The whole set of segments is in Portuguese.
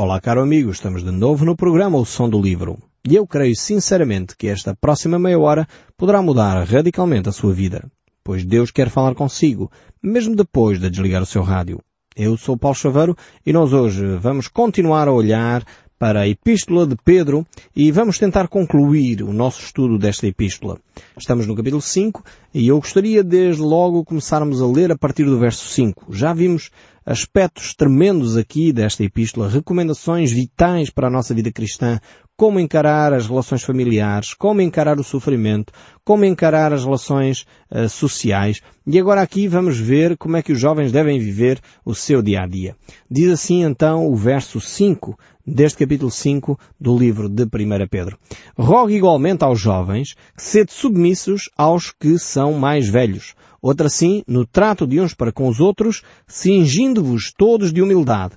Olá, caro amigo, estamos de novo no programa O Som do Livro. E eu creio sinceramente que esta próxima meia hora poderá mudar radicalmente a sua vida, pois Deus quer falar consigo, mesmo depois de desligar o seu rádio. Eu sou Paulo Chaveiro e nós hoje vamos continuar a olhar para a Epístola de Pedro e vamos tentar concluir o nosso estudo desta Epístola. Estamos no capítulo 5 e eu gostaria desde logo começarmos a ler a partir do verso 5. Já vimos aspectos tremendos aqui desta epístola, recomendações vitais para a nossa vida cristã, como encarar as relações familiares, como encarar o sofrimento, como encarar as relações uh, sociais. E agora aqui vamos ver como é que os jovens devem viver o seu dia a dia. Diz assim então o verso 5 deste capítulo 5 do livro de 1 Pedro. Rogue igualmente aos jovens que sede submissos aos que são mais velhos, Outra sim, no trato de uns para com os outros, cingindo-vos todos de humildade.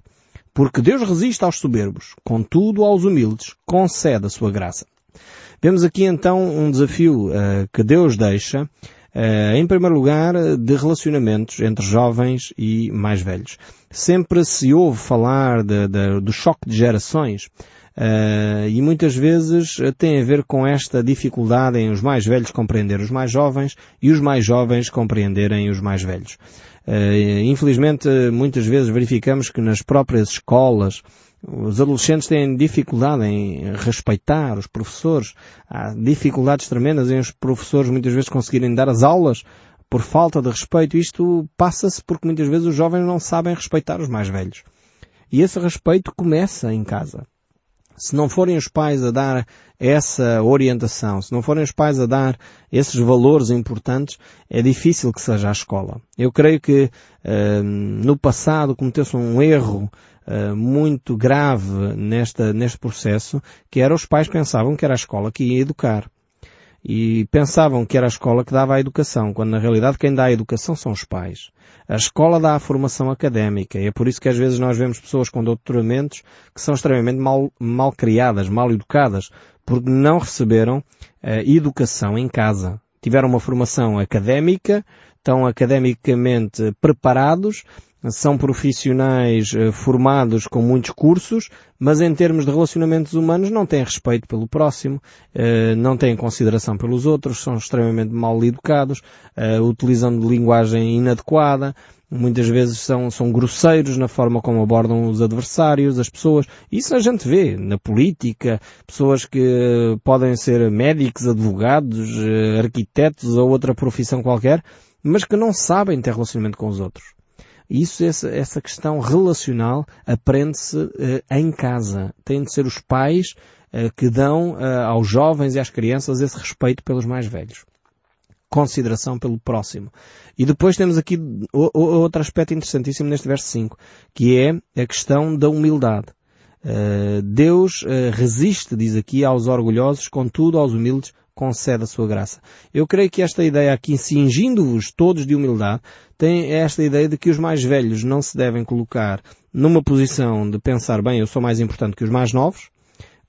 Porque Deus resiste aos soberbos, contudo aos humildes concede a sua graça. Vemos aqui então um desafio uh, que Deus deixa, uh, em primeiro lugar, de relacionamentos entre jovens e mais velhos. Sempre se ouve falar de, de, do choque de gerações, Uh, e muitas vezes tem a ver com esta dificuldade em os mais velhos compreender os mais jovens e os mais jovens compreenderem os mais velhos. Uh, infelizmente, muitas vezes verificamos que nas próprias escolas os adolescentes têm dificuldade em respeitar os professores. Há dificuldades tremendas em os professores muitas vezes conseguirem dar as aulas por falta de respeito. Isto passa-se porque muitas vezes os jovens não sabem respeitar os mais velhos. E esse respeito começa em casa se não forem os pais a dar essa orientação, se não forem os pais a dar esses valores importantes, é difícil que seja a escola. Eu creio que uh, no passado cometeu-se um erro uh, muito grave nesta, neste processo, que era os pais pensavam que era a escola que ia educar e pensavam que era a escola que dava a educação, quando na realidade quem dá a educação são os pais. A escola dá a formação académica e é por isso que às vezes nós vemos pessoas com doutoramentos que são extremamente mal, mal criadas, mal educadas, porque não receberam uh, educação em casa. Tiveram uma formação académica, estão academicamente preparados, são profissionais eh, formados com muitos cursos, mas em termos de relacionamentos humanos não têm respeito pelo próximo, eh, não têm consideração pelos outros, são extremamente mal educados, eh, utilizando linguagem inadequada, muitas vezes são, são grosseiros na forma como abordam os adversários, as pessoas. Isso a gente vê na política, pessoas que podem ser médicos, advogados, arquitetos ou outra profissão qualquer, mas que não sabem ter relacionamento com os outros. Isso, essa, essa questão relacional aprende-se uh, em casa. Tem de ser os pais uh, que dão uh, aos jovens e às crianças esse respeito pelos mais velhos. Consideração pelo próximo. E depois temos aqui outro aspecto interessantíssimo neste verso 5, que é a questão da humildade. Deus resiste, diz aqui, aos orgulhosos, contudo aos humildes concede a sua graça. Eu creio que esta ideia aqui, cingindo-vos todos de humildade, tem esta ideia de que os mais velhos não se devem colocar numa posição de pensar, bem, eu sou mais importante que os mais novos,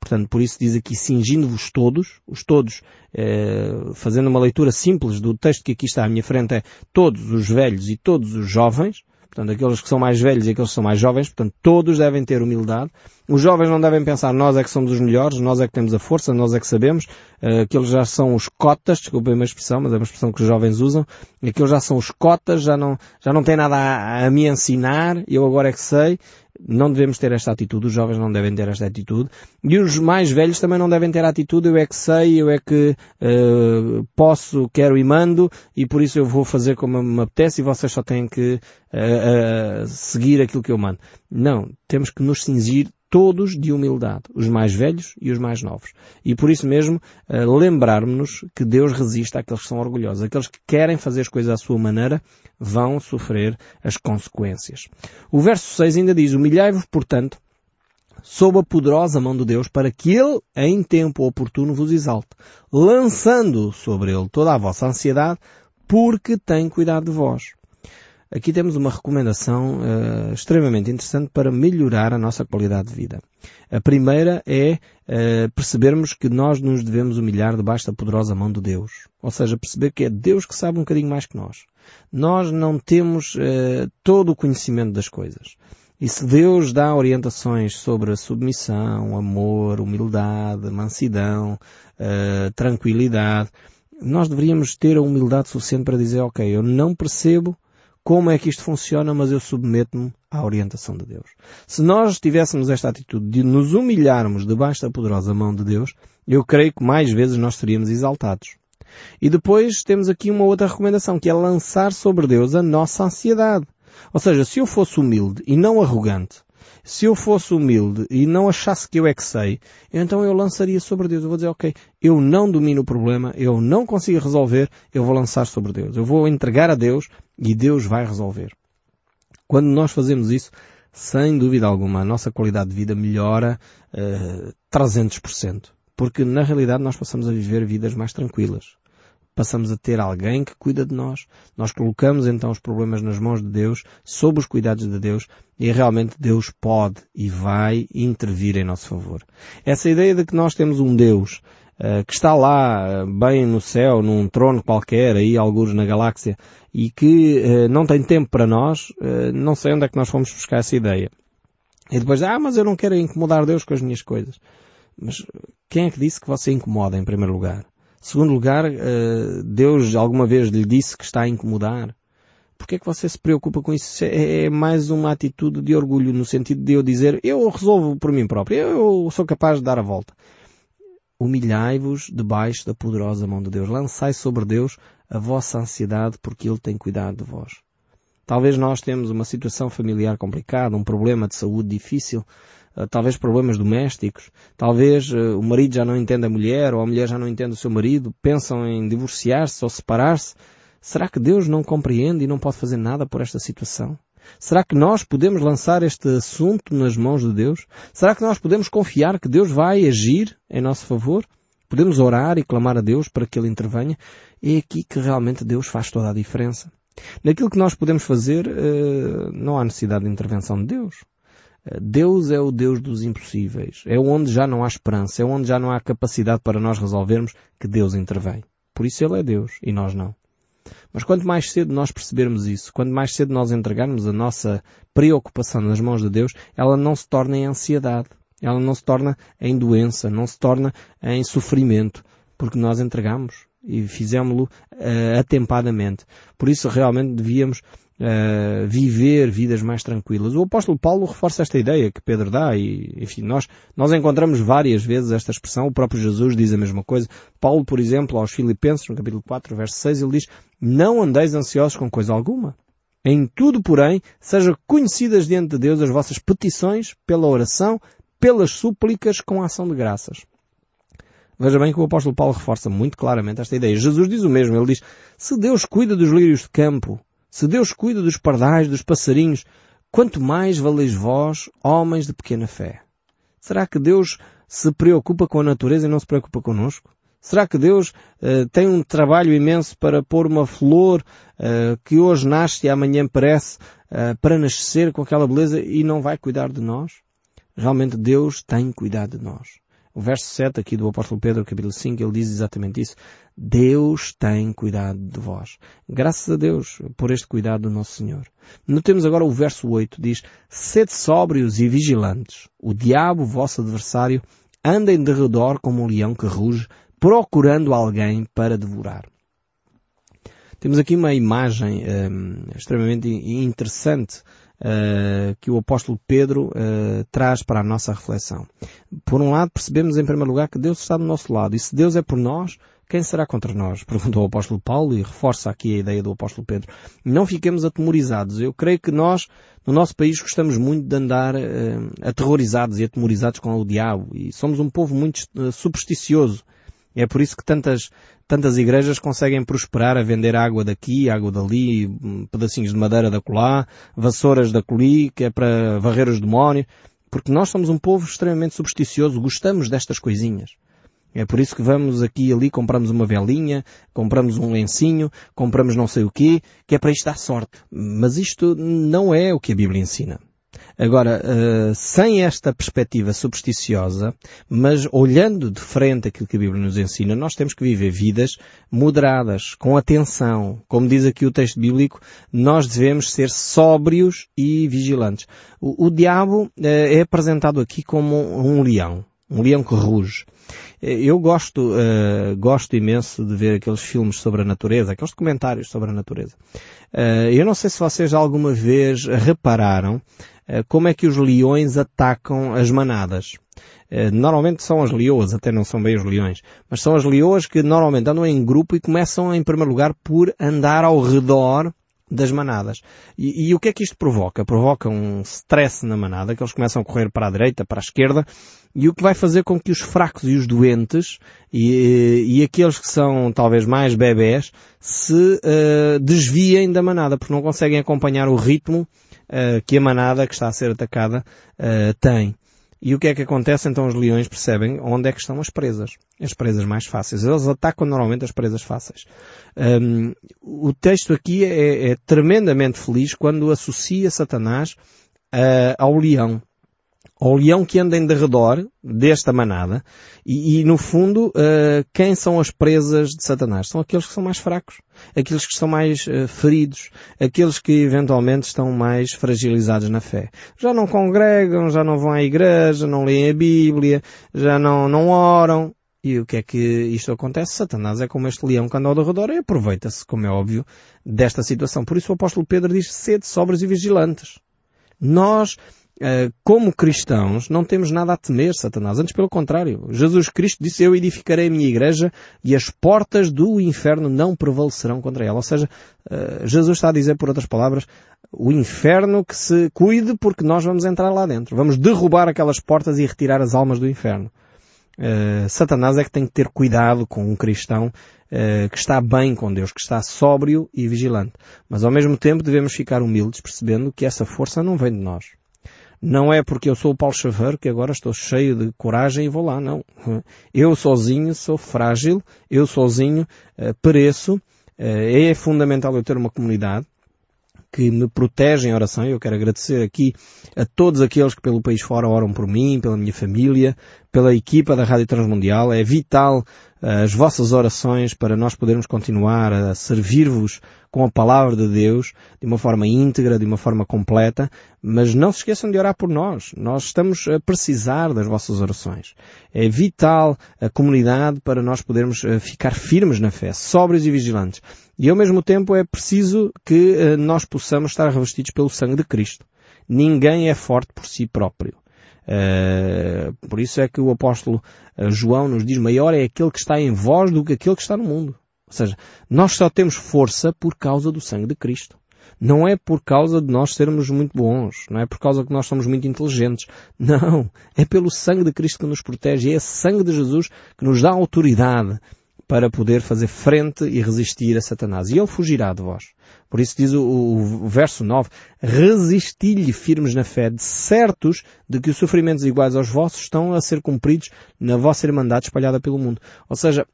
Portanto, por isso diz aqui, cingindo-vos todos, os todos, eh, fazendo uma leitura simples do texto que aqui está à minha frente, é todos os velhos e todos os jovens, Portanto, aqueles que são mais velhos e aqueles que são mais jovens, portanto, todos devem ter humildade. Os jovens não devem pensar, nós é que somos os melhores, nós é que temos a força, nós é que sabemos. Uh, aqueles já são os cotas, desculpem a expressão, mas é uma expressão que os jovens usam. Aqueles já são os cotas, já não, já não têm nada a, a me ensinar, eu agora é que sei não devemos ter esta atitude, os jovens não devem ter esta atitude, e os mais velhos também não devem ter a atitude, eu é que sei, eu é que uh, posso, quero e mando, e por isso eu vou fazer como me apetece e vocês só têm que uh, uh, seguir aquilo que eu mando. Não, temos que nos cingir todos de humildade, os mais velhos e os mais novos. E por isso mesmo, uh, lembrarmos-nos que Deus resiste àqueles que são orgulhosos. Aqueles que querem fazer as coisas à sua maneira vão sofrer as consequências. O verso 6 ainda diz, humilhai-vos, portanto, sob a poderosa mão de Deus, para que Ele, em tempo oportuno, vos exalte, lançando sobre Ele toda a vossa ansiedade, porque tem cuidado de vós. Aqui temos uma recomendação uh, extremamente interessante para melhorar a nossa qualidade de vida. A primeira é uh, percebermos que nós nos devemos humilhar debaixo da poderosa mão de Deus. Ou seja, perceber que é Deus que sabe um bocadinho mais que nós. Nós não temos uh, todo o conhecimento das coisas. E se Deus dá orientações sobre submissão, amor, humildade, mansidão, tranquilidade, nós deveríamos ter a humildade suficiente para dizer, ok, eu não percebo como é que isto funciona, mas eu submeto-me à orientação de Deus. Se nós tivéssemos esta atitude de nos humilharmos debaixo da poderosa mão de Deus, eu creio que mais vezes nós seríamos exaltados. E depois temos aqui uma outra recomendação, que é lançar sobre Deus a nossa ansiedade. Ou seja, se eu fosse humilde e não arrogante, se eu fosse humilde e não achasse que eu é que sei, então eu lançaria sobre Deus. Eu vou dizer, ok, eu não domino o problema, eu não consigo resolver, eu vou lançar sobre Deus. Eu vou entregar a Deus e Deus vai resolver. Quando nós fazemos isso, sem dúvida alguma, a nossa qualidade de vida melhora uh, 300%. Porque na realidade nós passamos a viver vidas mais tranquilas passamos a ter alguém que cuida de nós. Nós colocamos então os problemas nas mãos de Deus, sob os cuidados de Deus, e realmente Deus pode e vai intervir em nosso favor. Essa ideia de que nós temos um Deus uh, que está lá, uh, bem no céu, num trono qualquer, aí alguns na galáxia, e que uh, não tem tempo para nós, não sei onde é que nós fomos buscar essa ideia. E depois, ah, mas eu não quero incomodar Deus com as minhas coisas. Mas quem é que disse que você incomoda em primeiro lugar? Segundo lugar, eh, Deus alguma vez lhe disse que está a incomodar? Porquê é que você se preocupa com isso? É, é mais uma atitude de orgulho, no sentido de eu dizer, eu resolvo por mim próprio, eu sou capaz de dar a volta. Humilhai-vos debaixo da poderosa mão de Deus. Lançai sobre Deus a vossa ansiedade, porque Ele tem cuidado de vós. Talvez nós temos uma situação familiar complicada, um problema de saúde difícil, talvez problemas domésticos, talvez uh, o marido já não entende a mulher ou a mulher já não entende o seu marido, pensam em divorciar-se ou separar-se. Será que Deus não compreende e não pode fazer nada por esta situação? Será que nós podemos lançar este assunto nas mãos de Deus? Será que nós podemos confiar que Deus vai agir em nosso favor? Podemos orar e clamar a Deus para que Ele intervenha? É aqui que realmente Deus faz toda a diferença. Naquilo que nós podemos fazer, eh, não há necessidade de intervenção de Deus. Deus é o Deus dos impossíveis. É onde já não há esperança, é onde já não há capacidade para nós resolvermos que Deus intervém. Por isso Ele é Deus e nós não. Mas quanto mais cedo nós percebermos isso, quanto mais cedo nós entregarmos a nossa preocupação nas mãos de Deus, ela não se torna em ansiedade, ela não se torna em doença, não se torna em sofrimento, porque nós entregamos e fizemos-lo uh, atempadamente. Por isso realmente devíamos uh, viver vidas mais tranquilas. O apóstolo Paulo reforça esta ideia que Pedro dá e, enfim, nós, nós encontramos várias vezes esta expressão. O próprio Jesus diz a mesma coisa. Paulo, por exemplo, aos Filipenses, no capítulo 4, verso 6, ele diz, não andeis ansiosos com coisa alguma. Em tudo, porém, sejam conhecidas diante de Deus as vossas petições pela oração, pelas súplicas com ação de graças. Veja bem que o apóstolo Paulo reforça muito claramente esta ideia. Jesus diz o mesmo. Ele diz, se Deus cuida dos lírios de campo, se Deus cuida dos pardais, dos passarinhos, quanto mais valeis vós, homens de pequena fé? Será que Deus se preocupa com a natureza e não se preocupa connosco? Será que Deus uh, tem um trabalho imenso para pôr uma flor uh, que hoje nasce e amanhã parece uh, para nascer com aquela beleza e não vai cuidar de nós? Realmente Deus tem cuidado de nós. O verso 7 aqui do apóstolo Pedro, capítulo 5, ele diz exatamente isso. Deus tem cuidado de vós. Graças a Deus por este cuidado do nosso Senhor. Notemos agora o verso 8, diz, Sede sóbrios e vigilantes. O diabo, vosso adversário, anda em derredor como um leão que ruge, procurando alguém para devorar. Temos aqui uma imagem um, extremamente interessante uh, que o apóstolo Pedro uh, traz para a nossa reflexão. Por um lado, percebemos em primeiro lugar que Deus está do nosso lado. E se Deus é por nós, quem será contra nós? Perguntou o apóstolo Paulo e reforça aqui a ideia do apóstolo Pedro. Não fiquemos atemorizados. Eu creio que nós, no nosso país, gostamos muito de andar uh, aterrorizados e atemorizados com o diabo. E somos um povo muito uh, supersticioso. É por isso que tantas, tantas igrejas conseguem prosperar a vender água daqui, água dali, pedacinhos de madeira da colá, vassouras da coli, que é para varrer os demónios, porque nós somos um povo extremamente supersticioso, gostamos destas coisinhas. É por isso que vamos aqui e ali, compramos uma velinha, compramos um lencinho, compramos não sei o quê, que é para isto dar sorte. Mas isto não é o que a Bíblia ensina. Agora, uh, sem esta perspectiva supersticiosa, mas olhando de frente aquilo que a Bíblia nos ensina, nós temos que viver vidas moderadas, com atenção. Como diz aqui o texto bíblico, nós devemos ser sóbrios e vigilantes. O, o diabo uh, é apresentado aqui como um leão, um leão que ruge. Eu gosto, uh, gosto imenso de ver aqueles filmes sobre a natureza, aqueles documentários sobre a natureza. Uh, eu não sei se vocês alguma vez repararam como é que os leões atacam as manadas. Normalmente são as leoas, até não são bem os leões, mas são as leoas que normalmente andam em grupo e começam em primeiro lugar por andar ao redor das manadas. E, e, o que é que isto provoca? Provoca um stress na manada, que eles começam a correr para a direita, para a esquerda, e o que vai fazer com que os fracos e os doentes, e, e aqueles que são talvez mais bebés, se uh, desviem da manada, porque não conseguem acompanhar o ritmo uh, que a manada que está a ser atacada uh, tem. E o que é que acontece? Então os leões percebem onde é que estão as presas. As presas mais fáceis. Eles atacam normalmente as presas fáceis. Um, o texto aqui é, é, tremendamente feliz quando associa Satanás uh, ao leão ao leão que anda em derredor desta manada e, e no fundo, uh, quem são as presas de Satanás? São aqueles que são mais fracos, aqueles que estão mais uh, feridos, aqueles que eventualmente estão mais fragilizados na fé. Já não congregam, já não vão à igreja, não leem a Bíblia, já não, não oram. E o que é que isto acontece? Satanás é como este leão que anda ao derredor e aproveita-se, como é óbvio, desta situação. Por isso o apóstolo Pedro diz, sede sobres e vigilantes. Nós como cristãos, não temos nada a temer Satanás. Antes, pelo contrário. Jesus Cristo disse, eu edificarei a minha igreja e as portas do inferno não prevalecerão contra ela. Ou seja, eh, Jesus está a dizer, por outras palavras, o inferno que se cuide porque nós vamos entrar lá dentro. Vamos derrubar aquelas portas e retirar as almas do inferno. Uh, Satanás é que tem que ter cuidado com um cristão que está bem com Deus, que está sóbrio e vigilante. Mas ao mesmo tempo devemos ficar humildes percebendo que essa força não vem de nós. Não é porque eu sou o Paulo Chaveiro que agora estou cheio de coragem e vou lá, não. Eu sozinho sou frágil, eu sozinho uh, pereço. Uh, é fundamental eu ter uma comunidade que me protege em oração. Eu quero agradecer aqui a todos aqueles que pelo país fora oram por mim, pela minha família, pela equipa da Rádio Transmundial. É vital as vossas orações para nós podermos continuar a servir-vos com a palavra de Deus de uma forma íntegra, de uma forma completa, mas não se esqueçam de orar por nós. Nós estamos a precisar das vossas orações. É vital a comunidade para nós podermos eh, ficar firmes na fé, sóbrios e vigilantes. E ao mesmo tempo é preciso que eh, nós possamos estar revestidos pelo sangue de Cristo. Ninguém é forte por si próprio. Uh, por isso é que o apóstolo uh, João nos diz maior é aquele que está em vós do que aquele que está no mundo. Ou seja, nós só temos força por causa do sangue de Cristo. Não é por causa de nós sermos muito bons, não é por causa que nós somos muito inteligentes. Não, é pelo sangue de Cristo que nos protege, é esse sangue de Jesus que nos dá autoridade para poder fazer frente e resistir a Satanás. E ele fugirá de vós. Por isso diz o, o verso 9, resisti-lhe firmes na fé, de certos de que os sofrimentos iguais aos vossos estão a ser cumpridos na vossa irmandade espalhada pelo mundo. Ou seja,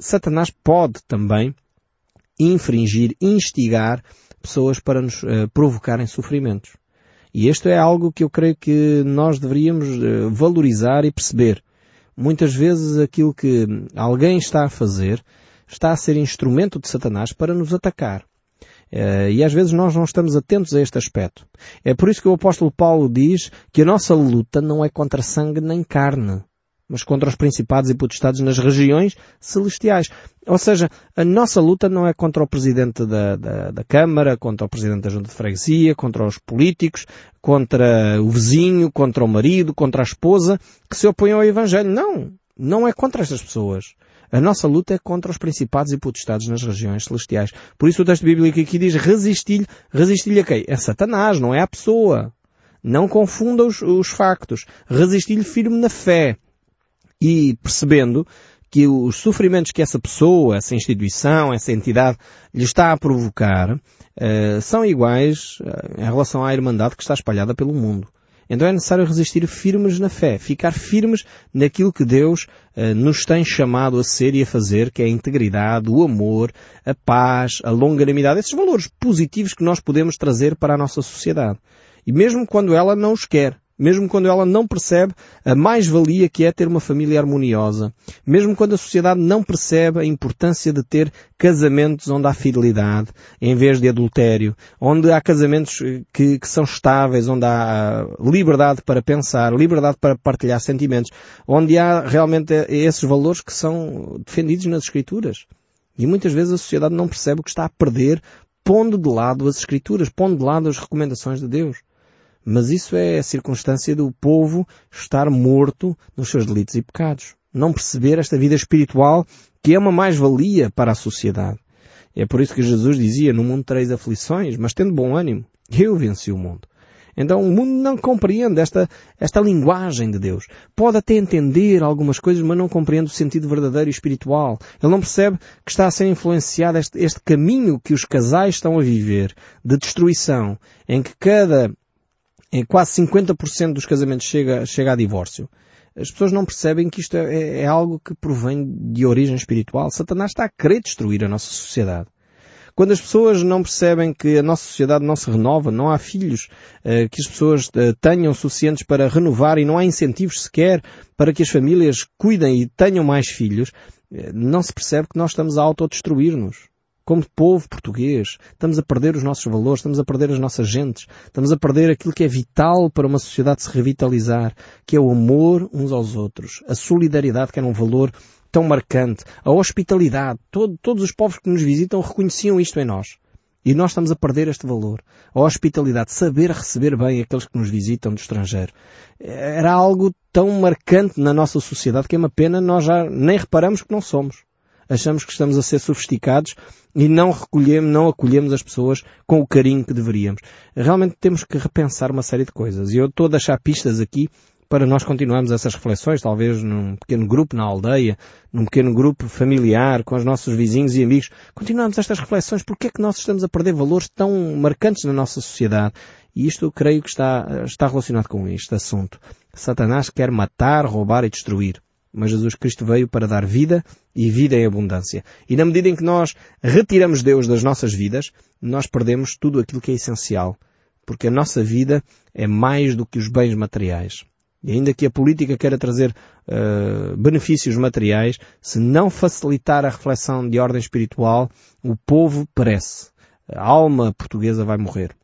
Satanás pode também infringir, instigar pessoas para nos uh, provocarem sofrimentos. E isto é algo que eu creio que nós deveríamos uh, valorizar e perceber. Muitas vezes aquilo que alguém está a fazer está a ser instrumento de Satanás para nos atacar. Uh, e às vezes nós não estamos atentos a este aspecto. É por isso que o apóstolo Paulo diz que a nossa luta não é contra sangue nem carne, mas contra os principados e potestades nas regiões celestiais. Ou seja, a nossa luta não é contra o Presidente da, da, da, Câmara, contra o Presidente da Junta de Freguesia, contra os políticos, contra o vizinho, contra o marido, contra a esposa, que se opõem ao Evangelho. Não! Não é contra estas pessoas. A nossa luta é contra os principados e potestades nas regiões celestiais. Por isso o texto bíblico aqui diz resistir-lhe. Resistir-lhe a quem? É Satanás, não é a pessoa. Não confunda os, os factos. Resistir-lhe firme na fé e percebendo que os sofrimentos que essa pessoa, essa instituição, essa entidade lhe está a provocar uh, são iguais uh, em relação à irmandade que está espalhada pelo mundo. Então é necessário resistir firmes na fé, ficar firmes naquilo que Deus uh, nos tem chamado a ser e a fazer, que é a integridade, o amor, a paz, a longanimidade, esses valores positivos que nós podemos trazer para a nossa sociedade. E mesmo quando ela não os quer, mesmo quando ela não percebe a mais-valia que é ter uma família harmoniosa, mesmo quando a sociedade não percebe a importância de ter casamentos onde há fidelidade, em vez de adultério, onde há casamentos que, que são estáveis, onde há liberdade para pensar, liberdade para partilhar sentimentos, onde há realmente esses valores que são defendidos nas Escrituras. E muitas vezes a sociedade não percebe o que está a perder pondo de lado as Escrituras, pondo de lado as recomendações de Deus. Mas isso é a circunstância do povo estar morto nos seus delitos e pecados. Não perceber esta vida espiritual que é uma mais-valia para a sociedade. É por isso que Jesus dizia, no mundo três aflições, mas tendo bom ânimo, eu venci o mundo. Então o mundo não compreende esta, esta linguagem de Deus. Pode até entender algumas coisas, mas não compreende o sentido verdadeiro e espiritual. Ele não percebe que está a ser influenciado este, este caminho que os casais estão a viver, de destruição, em que cada em quase 50% dos casamentos chega, chega a divórcio. As pessoas não percebem que isto é, é, algo que provém de origem espiritual. Satanás está a querer destruir a nossa sociedade. Quando as pessoas não percebem que a nossa sociedade não se renova, não há filhos eh, que as pessoas eh, tenham suficientes para renovar e não há incentivos sequer para que as famílias cuidem e tenham mais filhos, eh, não se percebe que nós estamos a autodestruir-nos como povo português, estamos a perder os nossos valores, estamos a perder as nossas gentes, estamos a perder aquilo que é vital para uma sociedade se revitalizar, que é o amor uns aos outros, a solidariedade, que era um valor tão marcante, a hospitalidade. Todo, todos os povos que nos visitam reconheciam isto em nós. E nós estamos a perder este valor. A hospitalidade, saber receber bem aqueles que nos visitam do estrangeiro. Era algo tão marcante na nossa sociedade que é uma pena nós já nem reparamos que não somos achamos que estamos a ser sofisticados e não recolhemos, não acolhemos as pessoas com o carinho que deveríamos. Realmente temos que repensar uma série de coisas. E eu estou a deixar pistas aqui para nós continuarmos essas reflexões, talvez num pequeno grupo na aldeia, num pequeno grupo familiar, com os nossos vizinhos e amigos. Continuamos estas reflexões. Porquê é que nós estamos a perder valores tão marcantes na nossa sociedade? E isto eu creio que está, está relacionado com este assunto. Satanás quer matar, roubar e destruir mas Jesus Cristo veio para dar vida e vida em abundância. E na medida em que nós retiramos Deus das nossas vidas, nós perdemos tudo aquilo que é essencial. Porque a nossa vida é mais do que os bens materiais. E ainda que a política queira trazer uh, benefícios materiais, se não facilitar a reflexão de ordem espiritual, o povo perece. A alma portuguesa vai morrer.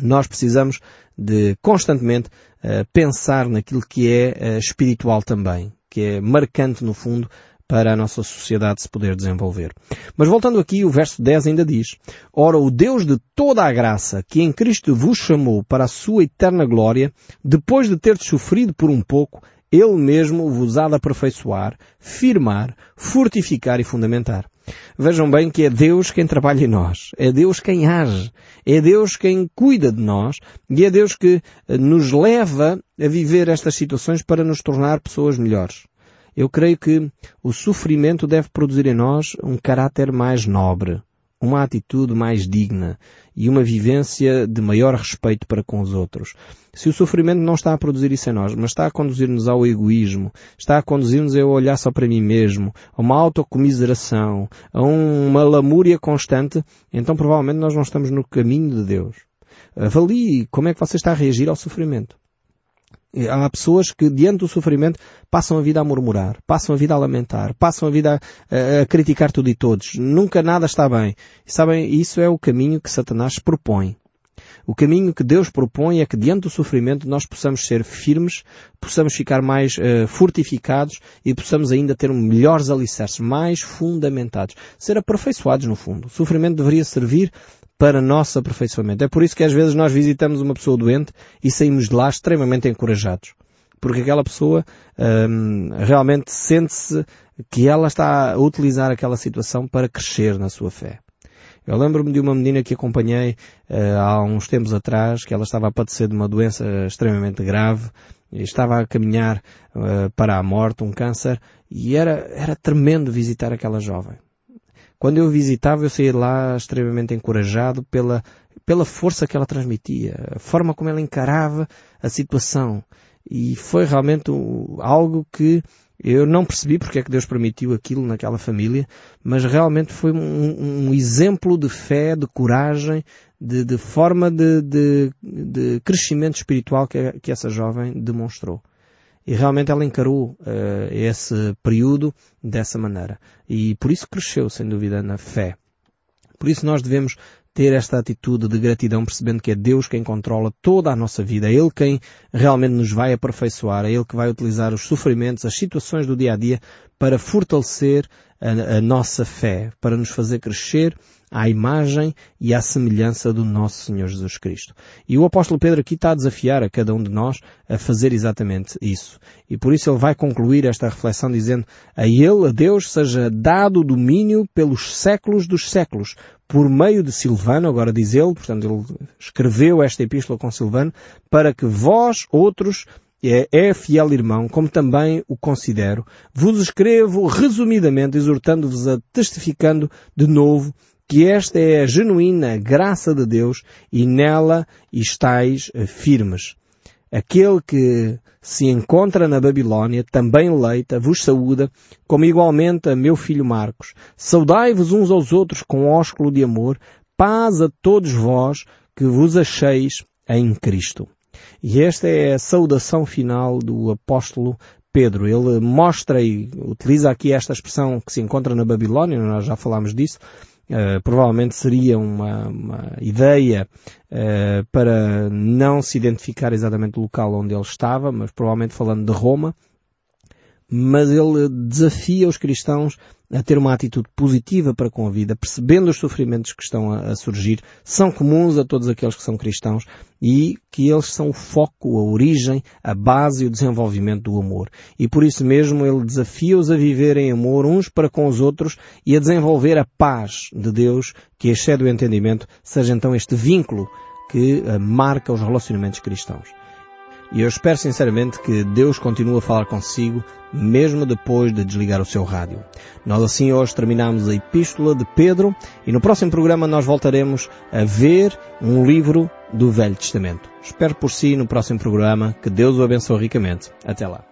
Nós precisamos de constantemente uh, pensar naquilo que é uh, espiritual também que é marcante no fundo para a nossa sociedade se poder desenvolver. Mas voltando aqui, o verso 10 ainda diz, Ora, o Deus de toda a graça, que em Cristo vos chamou para a sua eterna glória, depois de ter sofrido por um pouco, Ele mesmo vos há de aperfeiçoar, firmar, fortificar e fundamentar. Vejam bem que é Deus quem trabalha em nós. É Deus quem age. É Deus quem cuida de nós. E é Deus que eh, nos leva a viver estas situações para nos tornar pessoas melhores. Eu creio que o sofrimento deve produzir em nós um caráter mais nobre uma atitude mais digna e uma vivência de maior respeito para com os outros. Se o sofrimento não está a produzir isso em nós, mas está a conduzir-nos ao egoísmo, está a conduzir-nos a olhar só para mim mesmo, a uma autocomiseração, a uma lamúria constante, então provavelmente nós não estamos no caminho de Deus. Avalie como é que você está a reagir ao sofrimento. Há pessoas que, diante do sofrimento, passam a vida a murmurar, passam a vida a lamentar, passam a vida a, a criticar tudo e todos. Nunca nada está bem. E sabem, isso é o caminho que Satanás propõe. O caminho que Deus propõe é que diante do sofrimento nós possamos ser firmes, possamos ficar mais uh, fortificados e possamos ainda ter melhores alicerces, mais fundamentados, ser aperfeiçoados no fundo. O sofrimento deveria servir para nosso aperfeiçoamento. É por isso que às vezes nós visitamos uma pessoa doente e saímos de lá extremamente encorajados. Porque aquela pessoa hum, realmente sente-se que ela está a utilizar aquela situação para crescer na sua fé. Eu lembro-me de uma menina que acompanhei uh, há uns tempos atrás, que ela estava a padecer de uma doença extremamente grave, estava a caminhar uh, para a morte, um câncer, e era, era tremendo visitar aquela jovem. Quando eu visitava, eu saía lá extremamente encorajado pela, pela força que ela transmitia, a forma como ela encarava a situação. E foi realmente algo que Eu não percebi porque é que Deus permitiu aquilo naquela família, mas realmente foi um, um exemplo de fé, de coragem, de, de forma de, de, de, crescimento espiritual que, que, essa jovem demonstrou. E realmente ela encarou uh, esse período dessa maneira. E por isso cresceu, sem dúvida, na fé. Por isso nós devemos ter esta atitude de gratidão, percebendo que é Deus quem controla toda a nossa vida, é Ele quem realmente nos vai aperfeiçoar, é Ele que vai utilizar os sofrimentos, as situações do dia a dia para fortalecer a, a nossa fé, para nos fazer crescer à imagem e à semelhança do nosso Senhor Jesus Cristo. E o apóstolo Pedro aqui está a desafiar a cada um de nós a fazer exatamente isso. E por isso ele vai concluir esta reflexão dizendo a ele, a Deus, seja dado o domínio pelos séculos dos séculos, por meio de Silvano, agora diz ele, portanto ele escreveu esta epístola com Silvano, para que vós, outros, é, é fiel irmão, como também o considero, vos escrevo resumidamente, exortando-vos a testificando de novo que esta é a genuína graça de Deus e nela estáis firmes. Aquele que se encontra na Babilónia, também leita, vos saúda, como igualmente a meu filho Marcos. Saudai-vos uns aos outros com ósculo de amor, paz a todos vós que vos acheis em Cristo. E esta é a saudação final do apóstolo Pedro. Ele mostra e utiliza aqui esta expressão que se encontra na Babilónia, nós já falámos disso, Uh, provavelmente seria uma, uma ideia uh, para não se identificar exatamente o local onde ele estava, mas provavelmente falando de Roma, mas ele desafia os cristãos a ter uma atitude positiva para com a vida, percebendo os sofrimentos que estão a, a, surgir, são comuns a todos aqueles que são cristãos e que eles são o foco, a origem, a base e o desenvolvimento do amor. E por isso mesmo ele desafia-os a viver em amor uns para com os outros e a desenvolver a paz de Deus que excede o entendimento, seja então este vínculo que uh, marca os relacionamentos cristãos. E eu espero sinceramente que Deus continue a falar consigo, mesmo depois de desligar o seu rádio. Nós assim hoje terminamos a Epístola de Pedro e no próximo programa nós voltaremos a ver um livro do Velho Testamento. Espero por si no próximo programa. Que Deus o abençoe ricamente. Até lá.